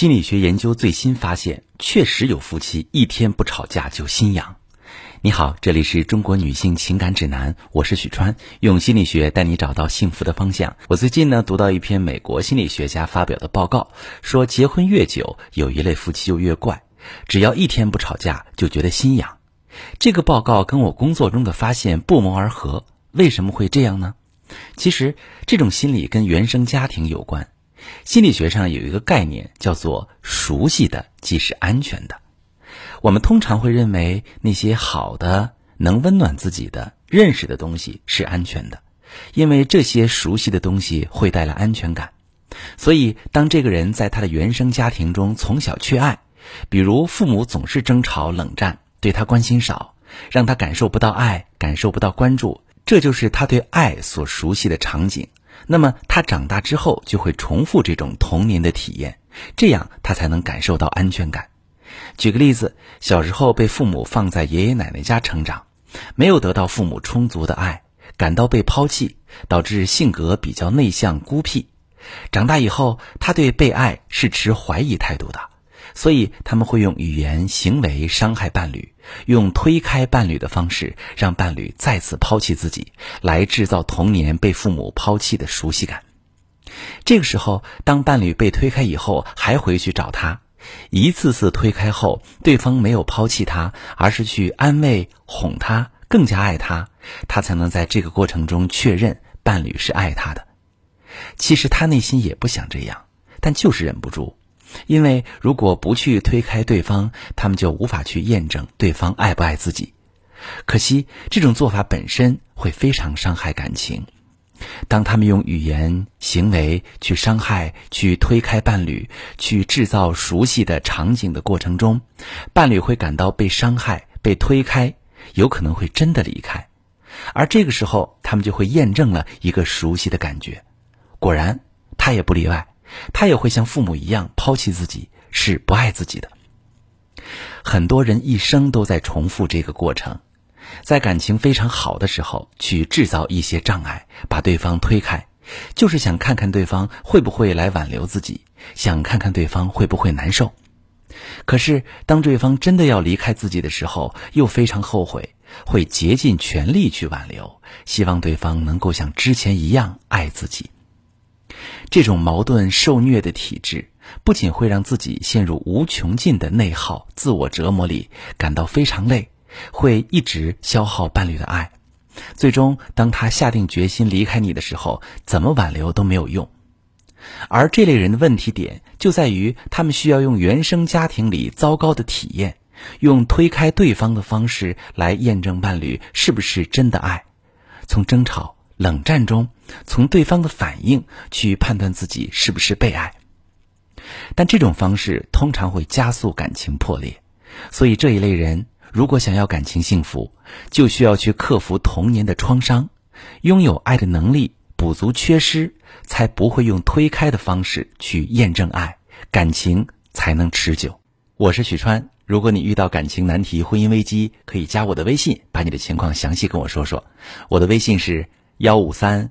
心理学研究最新发现，确实有夫妻一天不吵架就心痒。你好，这里是中国女性情感指南，我是许川，用心理学带你找到幸福的方向。我最近呢读到一篇美国心理学家发表的报告，说结婚越久，有一类夫妻就越怪，只要一天不吵架就觉得心痒。这个报告跟我工作中的发现不谋而合，为什么会这样呢？其实这种心理跟原生家庭有关。心理学上有一个概念叫做“熟悉的即是安全的”。我们通常会认为那些好的、能温暖自己的、认识的东西是安全的，因为这些熟悉的东西会带来安全感。所以，当这个人在他的原生家庭中从小缺爱，比如父母总是争吵、冷战，对他关心少，让他感受不到爱、感受不到关注，这就是他对爱所熟悉的场景。那么他长大之后就会重复这种童年的体验，这样他才能感受到安全感。举个例子，小时候被父母放在爷爷奶奶家成长，没有得到父母充足的爱，感到被抛弃，导致性格比较内向孤僻。长大以后，他对被爱是持怀疑态度的，所以他们会用语言、行为伤害伴侣。用推开伴侣的方式，让伴侣再次抛弃自己，来制造童年被父母抛弃的熟悉感。这个时候，当伴侣被推开以后，还回去找他，一次次推开后，对方没有抛弃他，而是去安慰、哄他，更加爱他，他才能在这个过程中确认伴侣是爱他的。其实他内心也不想这样，但就是忍不住。因为如果不去推开对方，他们就无法去验证对方爱不爱自己。可惜这种做法本身会非常伤害感情。当他们用语言、行为去伤害、去推开伴侣、去制造熟悉的场景的过程中，伴侣会感到被伤害、被推开，有可能会真的离开。而这个时候，他们就会验证了一个熟悉的感觉。果然，他也不例外。他也会像父母一样抛弃自己，是不爱自己的。很多人一生都在重复这个过程，在感情非常好的时候去制造一些障碍，把对方推开，就是想看看对方会不会来挽留自己，想看看对方会不会难受。可是当对方真的要离开自己的时候，又非常后悔，会竭尽全力去挽留，希望对方能够像之前一样爱自己。这种矛盾受虐的体质，不仅会让自己陷入无穷尽的内耗、自我折磨里，感到非常累，会一直消耗伴侣的爱。最终，当他下定决心离开你的时候，怎么挽留都没有用。而这类人的问题点就在于，他们需要用原生家庭里糟糕的体验，用推开对方的方式来验证伴侣是不是真的爱，从争吵。冷战中，从对方的反应去判断自己是不是被爱，但这种方式通常会加速感情破裂。所以这一类人如果想要感情幸福，就需要去克服童年的创伤，拥有爱的能力，补足缺失，才不会用推开的方式去验证爱，感情才能持久。我是许川，如果你遇到感情难题、婚姻危机，可以加我的微信，把你的情况详细跟我说说。我的微信是。幺五三